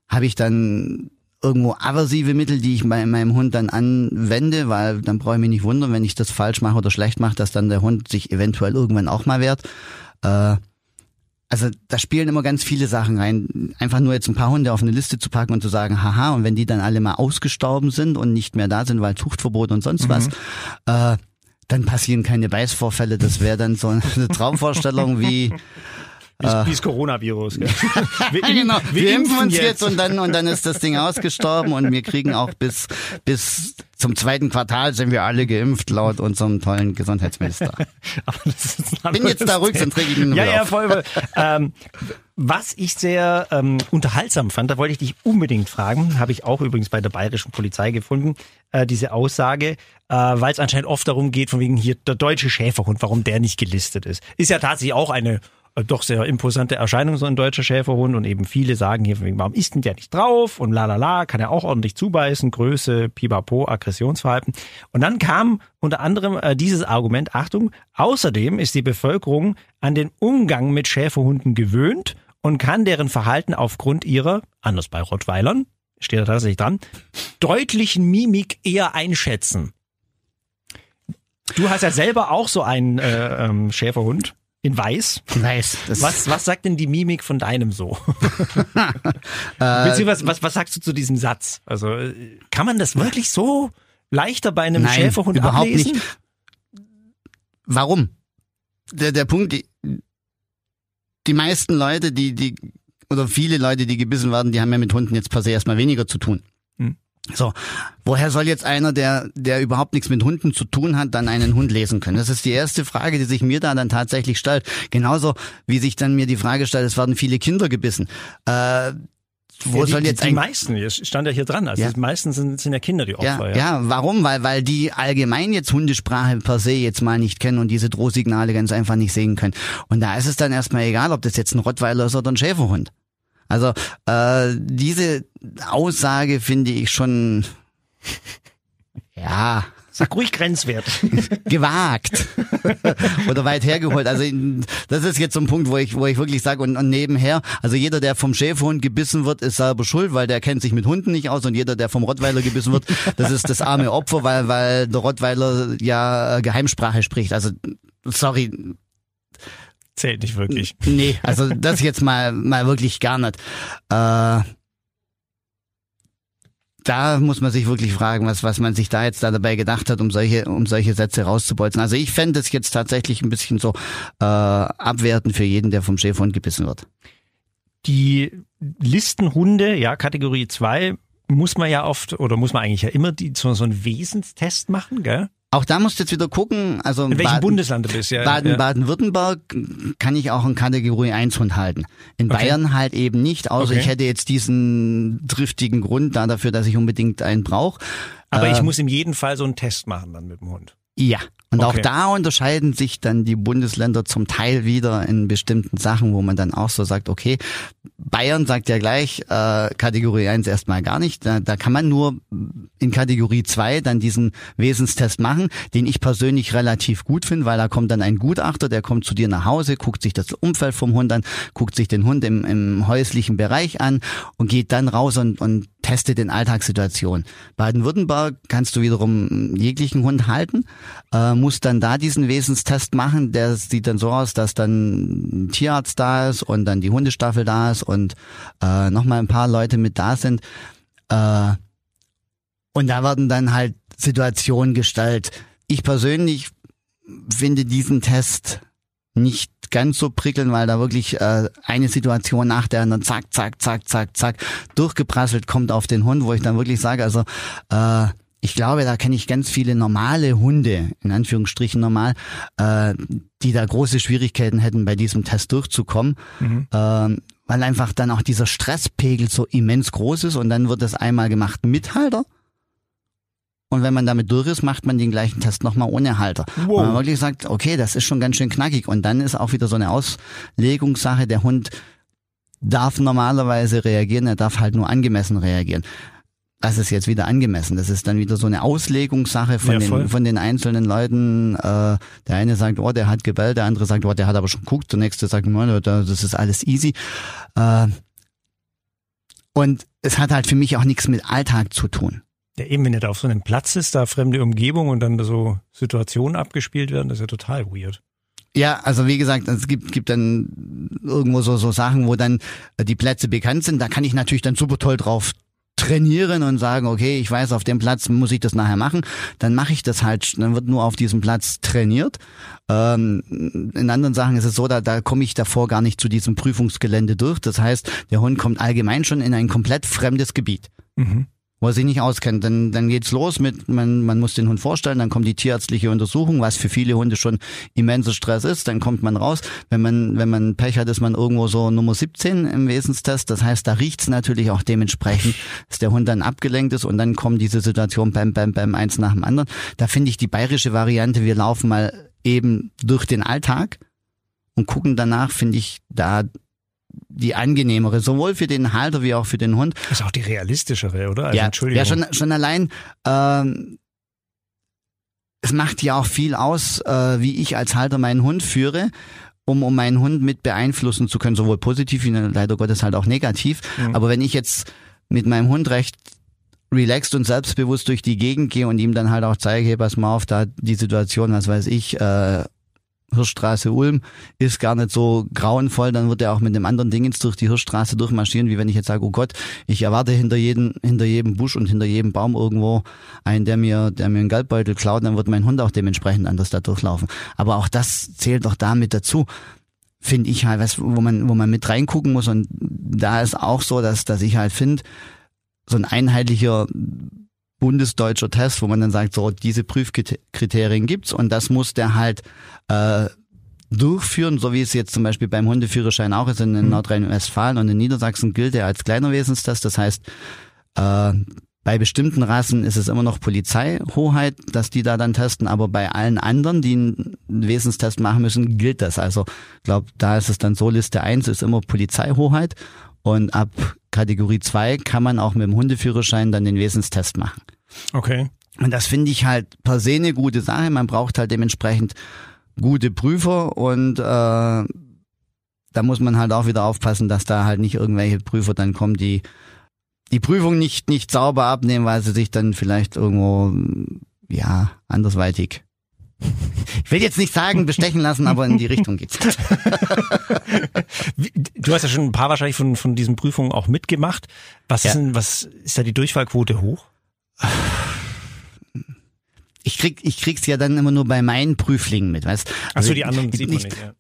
habe ich dann irgendwo aversive Mittel, die ich bei meinem Hund dann anwende, weil dann brauche ich mich nicht wundern, wenn ich das falsch mache oder schlecht mache, dass dann der Hund sich eventuell irgendwann auch mal wehrt. Äh, also da spielen immer ganz viele Sachen rein. Einfach nur jetzt ein paar Hunde auf eine Liste zu packen und zu sagen, haha, und wenn die dann alle mal ausgestorben sind und nicht mehr da sind, weil Zuchtverbot und sonst was, äh, dann passieren keine Beißvorfälle. Das wäre dann so eine Traumvorstellung wie Wie, wie das Coronavirus. Gell? Wir, genau. Wir, impfen uns jetzt. jetzt. und dann und dann ist das Ding ausgestorben und wir kriegen auch bis bis zum zweiten Quartal sind wir alle geimpft laut unserem tollen Gesundheitsminister. Aber das ist ein Bin jetzt da ruhig, sonst reg ich nur Ja, ja, voll. Ähm, was ich sehr ähm, unterhaltsam fand, da wollte ich dich unbedingt fragen, habe ich auch übrigens bei der bayerischen Polizei gefunden, äh, diese Aussage, äh, weil es anscheinend oft darum geht, von wegen hier der deutsche Schäferhund, warum der nicht gelistet ist. Ist ja tatsächlich auch eine äh, doch sehr imposante Erscheinung, so ein deutscher Schäferhund. Und eben viele sagen hier, warum ist denn der nicht drauf? Und la la la, kann er auch ordentlich zubeißen, Größe, Pipapo, Aggressionsverhalten. Und dann kam unter anderem äh, dieses Argument, Achtung, außerdem ist die Bevölkerung an den Umgang mit Schäferhunden gewöhnt und kann deren Verhalten aufgrund ihrer, anders bei Rottweilern, steht da tatsächlich dran, deutlichen Mimik eher einschätzen. Du hast ja selber auch so einen äh, ähm, Schäferhund in Weiß. Weiß. Das Was, was sagt denn die Mimik von deinem so? Beziehungsweise, was, was sagst du zu diesem Satz? Also, äh, kann man das wirklich so leichter bei einem Nein, Schäferhund überhaupt ablesen? nicht. Warum? Der, der Punkt, die, die meisten Leute, die, die, oder viele Leute, die gebissen werden, die haben ja mit Hunden jetzt per se erstmal weniger zu tun. So, woher soll jetzt einer, der, der überhaupt nichts mit Hunden zu tun hat, dann einen Hund lesen können? Das ist die erste Frage, die sich mir da dann tatsächlich stellt. Genauso wie sich dann mir die Frage stellt, es werden viele Kinder gebissen. Äh, wo Ja, die, soll jetzt die, die meisten, es stand ja hier dran, also Ja. die meisten sind, sind ja Kinder, die Ja, Opfer. ja, warum? Weil, weil die allgemein jetzt Hundesprache per se jetzt mal nicht kennen und diese Drohsignale ganz einfach nicht sehen können. Und da ist es dann erstmal egal, ob das jetzt ein Rottweiler ist oder ein Schäferhund. Also äh, diese Aussage finde ich schon ja Sag ruhig grenzwert. gewagt oder weit hergeholt. Also das ist jetzt so ein Punkt, wo ich, wo ich wirklich sage und, und nebenher, also jeder, der vom Schäferhund gebissen wird, ist selber schuld, weil der kennt sich mit Hunden nicht aus und jeder, der vom Rottweiler gebissen wird, das ist das arme Opfer, weil, weil der Rottweiler ja Geheimsprache spricht. Also sorry, Zählt nicht wirklich. nee, also das jetzt mal, mal wirklich gar nicht. Äh, da muss man sich wirklich fragen, was, was man sich da jetzt da dabei gedacht hat, um solche, um solche Sätze rauszubolzen. Also ich fände es jetzt tatsächlich ein bisschen so äh, abwertend für jeden, der vom Schäferhund gebissen wird. Die Listenhunde, ja, Kategorie 2, muss man ja oft, oder muss man eigentlich ja immer die, so, so einen Wesenstest machen, gell? Auch da musst du jetzt wieder gucken, also In welchem Baden- Bundesland du bist, ja. Baden, ja. Baden-Württemberg kann ich auch in Kategorie 1 Hund halten. In Okay. Bayern halt eben nicht, außer Okay. ich hätte jetzt diesen driftigen Grund da dafür, dass ich unbedingt einen brauche. Aber ich Äh, muss in jedem Fall so einen Test machen dann mit dem Hund. Ja. Und auch Okay. da unterscheiden sich dann die Bundesländer zum Teil wieder in bestimmten Sachen, wo man dann auch so sagt, okay, Bayern sagt ja gleich, äh, Kategorie 1 erstmal gar nicht. Da, da kann man nur in Kategorie 2 dann diesen Wesenstest machen, den ich persönlich relativ gut finde, weil da kommt dann ein Gutachter, der kommt zu dir nach Hause, guckt sich das Umfeld vom Hund an, guckt sich den Hund im, im häuslichen Bereich an und geht dann raus und, und testet in Alltagssituationen. Baden-Württemberg kannst du wiederum jeglichen Hund halten, äh, musst dann da diesen Wesenstest machen. Der sieht dann so aus, dass dann ein Tierarzt da ist und dann die Hundestaffel da ist und äh, nochmal ein paar Leute mit da sind. Äh, und da werden dann halt Situationen gestellt. Ich persönlich finde diesen Test nicht ganz so prickelnd, weil da wirklich äh, eine Situation nach der anderen zack, zack, zack, zack, zack durchgeprasselt kommt auf den Hund, wo ich dann wirklich sage, also äh, ich glaube, da kenne ich ganz viele normale Hunde, in Anführungsstrichen normal, äh, die da große Schwierigkeiten hätten, bei diesem Test durchzukommen, Mhm. ähm, weil einfach dann auch dieser Stresspegel so immens groß ist und dann wird das einmal gemacht mit Halter. Und wenn man damit durch ist, macht man den gleichen Test nochmal ohne Halter. Wow. Wo man wirklich sagt, okay, das ist schon ganz schön knackig. Und dann ist auch wieder so eine Auslegungssache. Der Hund darf normalerweise reagieren, er darf halt nur angemessen reagieren. Das ist jetzt wieder angemessen. Das ist dann wieder so eine Auslegungssache von, Ja, den, von den einzelnen Leuten. Äh, der eine sagt, oh, der hat gebellt, der andere sagt, oh, der hat aber schon geguckt, der nächste sagt, oh, das ist alles easy. Äh, und es hat halt für mich auch nichts mit Alltag zu tun. Ja, eben, wenn er da auf so einem Platz ist, da fremde Umgebung und dann so Situationen abgespielt werden, das ist ja total weird. Ja, also wie gesagt, es gibt, gibt dann irgendwo so, so Sachen, wo dann äh, die Plätze bekannt sind. Da kann ich natürlich dann super toll drauf trainieren und sagen, okay, ich weiß, auf dem Platz muss ich das nachher machen. Dann mache ich das halt, dann wird nur auf diesem Platz trainiert. Ähm, in anderen Sachen ist es so, da, da komme ich davor gar nicht zu diesem Prüfungsgelände durch. Das heißt, der Hund kommt allgemein schon in ein komplett fremdes Gebiet Mhm. Wo er sich nicht auskennt. Dann, dann geht's los mit, man, man muss den Hund vorstellen, dann kommt die tierärztliche Untersuchung, was für viele Hunde schon immenser Stress ist. Dann kommt man raus. Wenn man, wenn man Pech hat, ist man irgendwo so Nummer 17 im Wesenstest. Das heißt, da riecht's natürlich auch dementsprechend, dass der Hund dann abgelenkt ist und dann kommen diese Situationen bam, bam, bam, eins nach dem anderen. Da finde ich die bayerische Variante, wir laufen mal eben durch den Alltag und gucken danach, finde ich da die angenehmere, sowohl für den Halter wie auch für den Hund. Das ist auch die realistischere, oder? Also, ja, Entschuldigung. ja, schon, schon allein, ähm, es macht ja auch viel aus, äh, wie ich als Halter meinen Hund führe, um, um meinen Hund mit beeinflussen zu können, sowohl positiv wie leider Gottes halt auch negativ. Mhm. Aber wenn ich jetzt mit meinem Hund recht relaxed und selbstbewusst durch die Gegend gehe und ihm dann halt auch zeige, hey, pass mal auf, da die Situation, was weiß ich, äh, Hirschstraße Ulm ist gar nicht so grauenvoll, dann wird er auch mit dem anderen Dingens durch die Hirschstraße durchmarschieren, wie wenn ich jetzt sage, oh Gott, ich erwarte hinter jedem, hinter jedem Busch und hinter jedem Baum irgendwo einen, der mir, der mir einen Geldbeutel klaut, dann wird mein Hund auch dementsprechend anders da durchlaufen. Aber auch das zählt doch damit dazu finde ich halt, was, wo man, wo man mit reingucken muss. Und da ist auch so, dass, dass ich halt finde, so ein einheitlicher bundesdeutscher Test, wo man dann sagt, so diese Prüfkriterien gibt's und das muss der halt äh, durchführen, so wie es jetzt zum Beispiel beim Hundeführerschein auch ist in mhm. Nordrhein-Westfalen und in Niedersachsen gilt er als kleiner Wesenstest. Das heißt, äh, bei bestimmten Rassen ist es immer noch Polizeihoheit, dass die da dann testen, aber bei allen anderen, die einen Wesenstest machen müssen, gilt das. Also ich glaube, da ist es dann so, Liste 1 ist immer Polizeihoheit und ab Kategorie 2 kann man auch mit dem Hundeführerschein dann den Wesenstest machen. Okay. Und das finde ich halt per se eine gute Sache. Man braucht halt dementsprechend gute Prüfer und äh, da muss man halt auch wieder aufpassen, dass da halt nicht irgendwelche Prüfer dann kommen, die die Prüfung nicht, nicht sauber abnehmen, weil sie sich dann vielleicht irgendwo, ja, andersweitig ich will jetzt nicht sagen, bestechen lassen, aber in die Richtung geht's. du hast ja schon ein paar wahrscheinlich von, von diesen Prüfungen auch mitgemacht. Was, ja. ist denn, was ist da die Durchfallquote hoch? Ich krieg, ich krieg's ja dann immer nur bei meinen Prüflingen mit, weißt? Also Ach so, die anderen sieht man nicht, ja.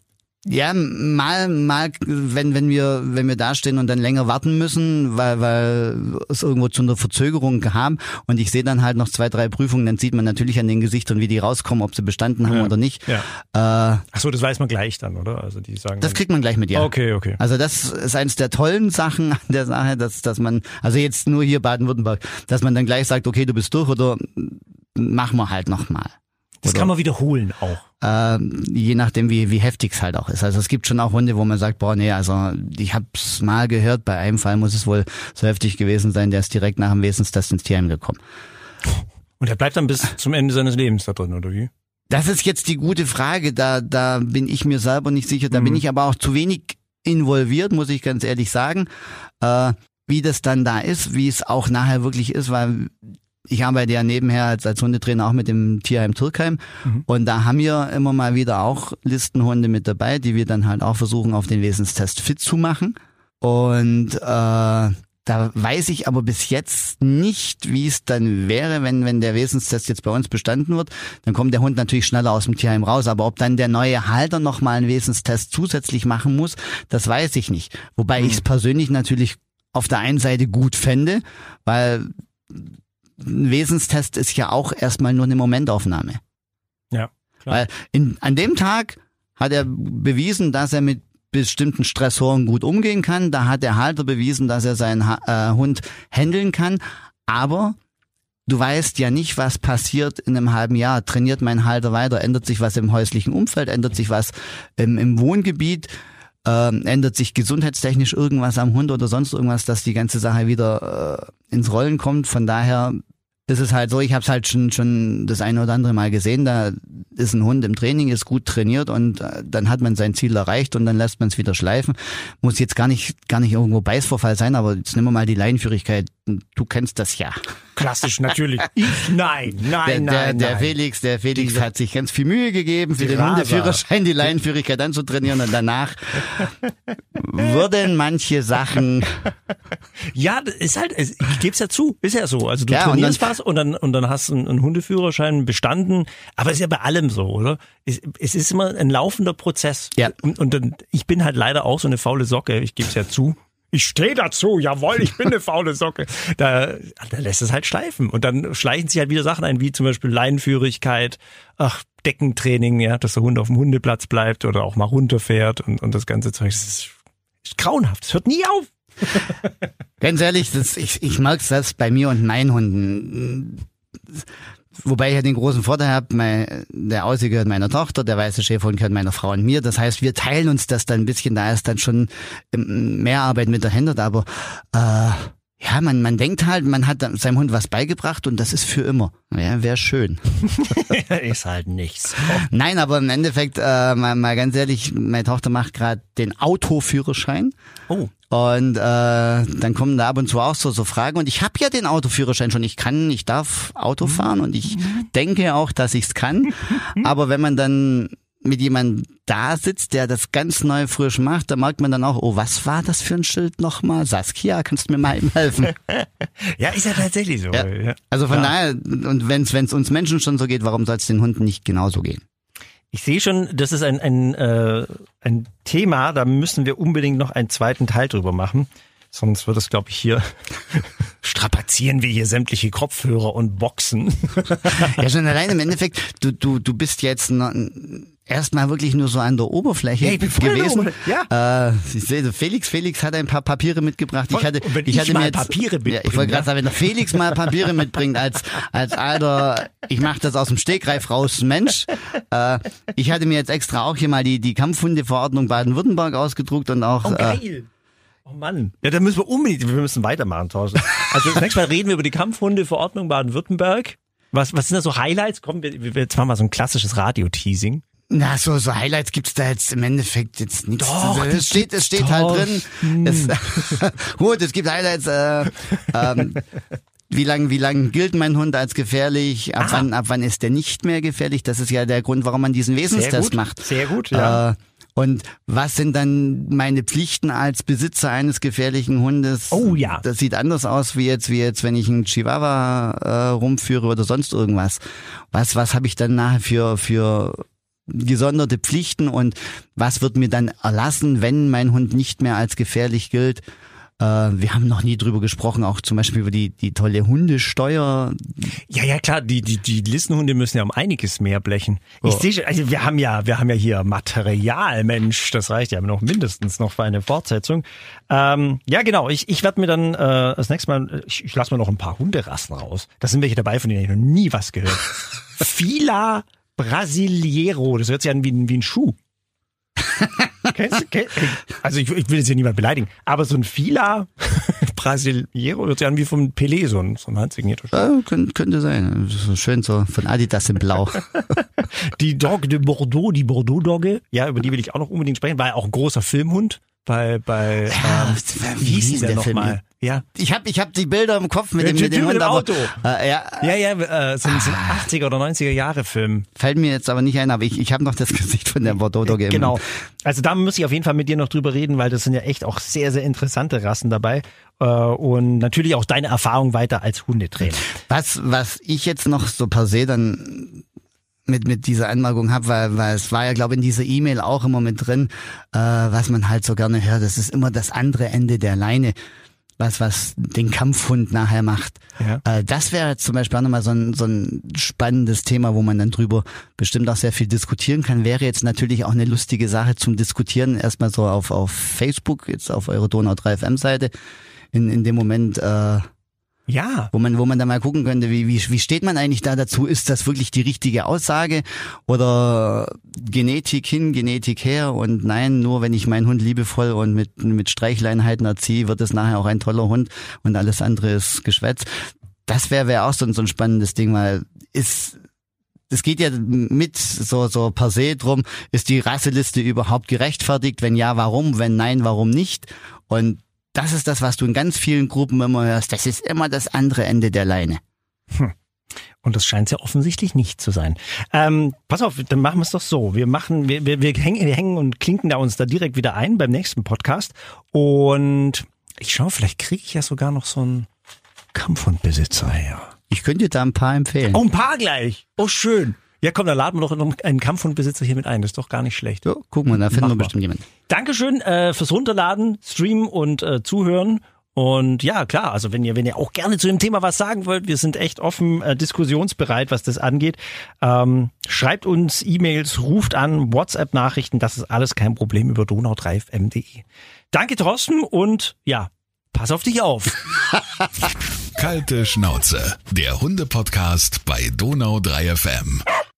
Ja, mal, mal, wenn, wenn wir, wenn wir da stehen und dann länger warten müssen, weil, weil es irgendwo zu einer Verzögerung kam und ich sehe dann halt noch zwei, drei Prüfungen, dann sieht man natürlich an den Gesichtern, wie die rauskommen, ob sie bestanden haben ja. oder nicht. Ja. Äh, Ach so, das weiß man gleich dann, oder? Also die sagen. Das kriegt man gleich mit, ja. Okay, okay. Also das ist eines der tollen Sachen an der Sache, dass, dass man, also jetzt nur hier Baden-Württemberg, dass man dann gleich sagt, okay, du bist durch oder machen wir halt nochmal. Das Oder, kann man wiederholen auch. Äh, je nachdem, wie, wie heftig es halt auch ist. Also es gibt schon auch Hunde, wo man sagt, boah, nee, also ich hab's mal gehört, bei einem Fall muss es wohl so heftig gewesen sein, der ist direkt nach dem Wesenstest ins Tierheim gekommen. Und er bleibt dann bis zum Ende seines Lebens da drin, oder wie? Das ist jetzt die gute Frage. Da, da bin ich mir selber nicht sicher. Da mhm. bin ich aber auch zu wenig involviert, muss ich ganz ehrlich sagen. Äh, wie das dann da ist, wie es auch nachher wirklich ist, weil ich arbeite ja nebenher als, als Hundetrainer auch mit dem Tierheim Türkheim mhm. und da haben wir immer mal wieder auch Listenhunde mit dabei, die wir dann halt auch versuchen auf den Wesenstest fit zu machen und äh, da weiß ich aber bis jetzt nicht, wie es dann wäre, wenn, wenn der Wesenstest jetzt bei uns bestanden wird. Dann kommt der Hund natürlich schneller aus dem Tierheim raus. Aber ob dann der neue Halter nochmal einen Wesenstest zusätzlich machen muss, das weiß ich nicht. Wobei mhm. ich es persönlich natürlich auf der einen Seite gut fände, weil ein Wesenstest ist ja auch erstmal nur eine Momentaufnahme. Ja, klar. Weil in, an dem Tag hat er bewiesen, dass er mit bestimmten Stressoren gut umgehen kann. Da hat der Halter bewiesen, dass er seinen äh, Hund handeln kann. Aber du weißt ja nicht, was passiert in einem halben Jahr. Trainiert mein Halter weiter? Ändert sich was im häuslichen Umfeld? Ändert sich was im, im Wohngebiet? Ähm, ändert sich gesundheitstechnisch irgendwas am Hund oder sonst irgendwas, dass die ganze Sache wieder äh, ins Rollen kommt. Von daher ist es halt so, ich habe es halt schon schon das eine oder andere Mal gesehen, da ist ein Hund im Training, ist gut trainiert und äh, dann hat man sein Ziel erreicht und dann lässt man es wieder schleifen. Muss jetzt gar nicht gar nicht irgendwo Beißvorfall sein, aber jetzt nehmen wir mal die Leinführigkeit. Du kennst das ja. Klassisch, natürlich. Ich, nein, nein, der, nein, der, nein. Felix, der Felix Diese, hat sich ganz viel Mühe gegeben, für den Hundeführerschein die Leinenführigkeit anzutrainieren und danach wurden manche Sachen. Ja, ist halt, ich gebe es ja zu, ist ja so. Also du ja, trainierst und dann, was und dann, und dann hast du einen, einen Hundeführerschein bestanden, aber ist ja bei allem so, oder? Es, es ist immer ein laufender Prozess. Ja. Und, und dann, ich bin halt leider auch so eine faule Socke, ich gebe es ja zu. Ich stehe dazu, jawohl, ich bin eine faule Socke. Da, da lässt es halt schleifen. Und dann schleichen sich halt wieder Sachen ein, wie zum Beispiel Leinenführigkeit, ach, Deckentraining, ja, dass der Hund auf dem Hundeplatz bleibt oder auch mal runterfährt und, und das ganze Zeug. Das ist, ist grauenhaft. Es hört nie auf. Ganz ehrlich, das, ich, ich es selbst bei mir und meinen Hunden. Wobei ich ja den großen Vorteil habe, mein, der Aussie gehört meiner Tochter, der weiße Schäferhund gehört meiner Frau und mir. Das heißt, wir teilen uns das dann ein bisschen, da ist dann schon ähm, mehr Arbeit mit der Hände, aber äh, ja, man, man denkt halt, man hat seinem Hund was beigebracht und das ist für immer. Ja, wäre schön. ist halt nichts. Nein, aber im Endeffekt, äh, mal, mal ganz ehrlich, meine Tochter macht gerade den Autoführerschein. Oh. Und äh, dann kommen da ab und zu auch so, so Fragen. Und ich habe ja den Autoführerschein schon. Ich kann, ich darf Auto fahren und ich denke auch, dass ich's kann. Aber wenn man dann mit jemandem da sitzt, der das ganz neu frisch macht, da merkt man dann auch, oh, was war das für ein Schild nochmal? Saskia, kannst du mir mal eben helfen? Ja, ist ja tatsächlich so. Ja. Also von Ja. daher, und wenn es uns Menschen schon so geht, warum soll es den Hunden nicht genauso gehen? Ich sehe schon, das ist ein, ein, äh, ein Thema, da müssen wir unbedingt noch einen zweiten Teil drüber machen. Sonst wird es, glaube ich, hier strapazieren wir hier sämtliche Kopfhörer und Boxen. Ja, schon allein im Endeffekt, du, du, du bist jetzt noch, erstmal wirklich nur so an der Oberfläche Ja, der gewesen. Oberfläche, Äh, ich sehe, Felix, Felix hat ein paar Papiere mitgebracht. Ich hatte, ich ich hatte mal mir jetzt, Papiere ja, ich wollte ja? gerade sagen, wenn der Felix mal Papiere mitbringt als als alter, ich mache das aus dem Stegreif raus, Mensch. Äh, ich hatte mir jetzt extra auch hier mal die die Kampfhundeverordnung Baden-Württemberg ausgedruckt und auch Oh, äh, geil. Oh Mann. Ja, dann müssen wir unbedingt, wir müssen weitermachen, Thorsten. Also das nächste Mal reden wir über die Kampfhundeverordnung Baden-Württemberg. Was, was sind da so Highlights? Komm, wir, wir jetzt machen wir so ein klassisches Radio-Teasing. Na, so, so Highlights gibt's da jetzt im Endeffekt jetzt nichts. Doch, es das steht, es steht halt drin. Es, gut, es gibt Highlights. Äh, ähm, wie lang, wie lang gilt mein Hund als gefährlich? Ab Aha. wann, ab wann ist der nicht mehr gefährlich? Das ist ja der Grund, warum man diesen Sehr Wesenstest gut. macht. Sehr gut, ja. Äh, und was sind dann meine Pflichten als Besitzer eines gefährlichen Hundes? Oh ja. Das sieht anders aus wie jetzt, wie jetzt, wenn ich einen Chihuahua äh, rumführe oder sonst irgendwas. Was, was habe ich dann nachher für, für gesonderte Pflichten und was wird mir dann erlassen, wenn mein Hund nicht mehr als gefährlich gilt? Äh, wir haben noch nie drüber gesprochen, auch zum Beispiel über die, die tolle Hundesteuer. Ja, ja, klar, die, die, die Listenhunde müssen ja um einiges mehr blechen. Ich Oh. sehe schon, also wir haben ja, wir haben ja hier Material, Mensch, das reicht ja noch mindestens noch für eine Fortsetzung. Ähm, ja, genau, ich, ich werde mir dann äh, das nächste Mal, ich, ich lasse mir noch ein paar Hunderassen raus. Da sind welche dabei, von denen ich noch nie was gehört. Fila Brasileiro, das hört sich an wie, ein- wie ein Schuh. Also ich, ich will jetzt hier niemand beleidigen, aber so ein Fila Brasileiro hört sich an wie vom Pelé, so ein, so ein handsignierter. Äh, könnte, könnte sein. Schön so von Adidas in Blau. Die Dog de Bordeaux, die Bordeaux-Dogge, ja, über die will ich auch noch unbedingt sprechen, war ja auch ein großer Filmhund bei, bei Ja, ähm, wie hieß der der nochmal? Ja. Ich habe ich hab die Bilder im Kopf mit Der dem, mit dem mit Hund, aber, Auto. Äh, ja, Ja, ja, äh, so ein, so ein 80er oder 90er Jahre Film. fällt mir jetzt aber nicht ein, aber ich, ich habe noch das Gesicht von der Bordeaux-Dogge im Genau. Also da muss ich auf jeden Fall mit dir noch drüber reden, weil das sind ja echt auch sehr, sehr interessante Rassen dabei. Äh, und natürlich auch deine Erfahrung weiter als Hundetrainer. Was, was ich jetzt noch so per se dann mit, mit dieser Anmerkung habe, weil, weil es war ja, glaube ich, in dieser E-Mail auch immer mit drin, äh, was man halt so gerne hört, das ist immer das andere Ende der Leine, was, was den Kampfhund nachher macht. Ja. Äh, das wäre jetzt zum Beispiel auch nochmal so ein, so ein spannendes Thema, wo man dann drüber bestimmt auch sehr viel diskutieren kann. Wäre jetzt natürlich auch eine lustige Sache zum Diskutieren, erstmal so auf, auf Facebook, jetzt auf eure Donau 3 FM Seite, in, in dem Moment, äh, Ja. wo man, wo man da mal gucken könnte, wie, wie, wie steht man eigentlich da dazu? Ist das wirklich die richtige Aussage oder Genetik hin, Genetik her und nein, nur wenn ich meinen Hund liebevoll und mit, mit Streichleinheiten erziehe, wird es nachher auch ein toller Hund und alles andere ist Geschwätz. Das wäre wär auch so, ein- so ein spannendes Ding, weil ist, es geht ja mit so, so per se drum, ist die Rasseliste überhaupt gerechtfertigt? Wenn ja, warum? Wenn nein, warum nicht? Und das ist das, was du in ganz vielen Gruppen immer hörst. Das ist immer das andere Ende der Leine. Und das scheint ja offensichtlich nicht zu sein. Ähm, pass auf, dann machen wir es doch so. Wir machen, wir, wir, wir, hängen, wir hängen und klinken da uns da direkt wieder ein beim nächsten Podcast. Und ich schaue, vielleicht kriege ich ja sogar noch so einen Kampfhundbesitzer her. Ich könnte dir da ein paar empfehlen. Oh, ein paar gleich. Oh, schön. Ja, komm, dann laden wir doch noch einen Kampfhundbesitzer hier mit ein. Das ist doch gar nicht schlecht. So, guck mal, da finden Mach wir bestimmt jemanden. Dankeschön äh, fürs Runterladen, Streamen und äh, Zuhören. Und ja, klar, also wenn ihr, wenn ihr auch gerne zu dem Thema was sagen wollt, wir sind echt offen, äh, diskussionsbereit, was das angeht. Ähm, schreibt uns E-Mails, ruft an, WhatsApp-Nachrichten, das ist alles kein Problem über donau3fm.de. Danke, Thorsten, und ja, pass auf dich auf. Kalte Schnauze, der Hunde-Podcast bei Donau 3 FM.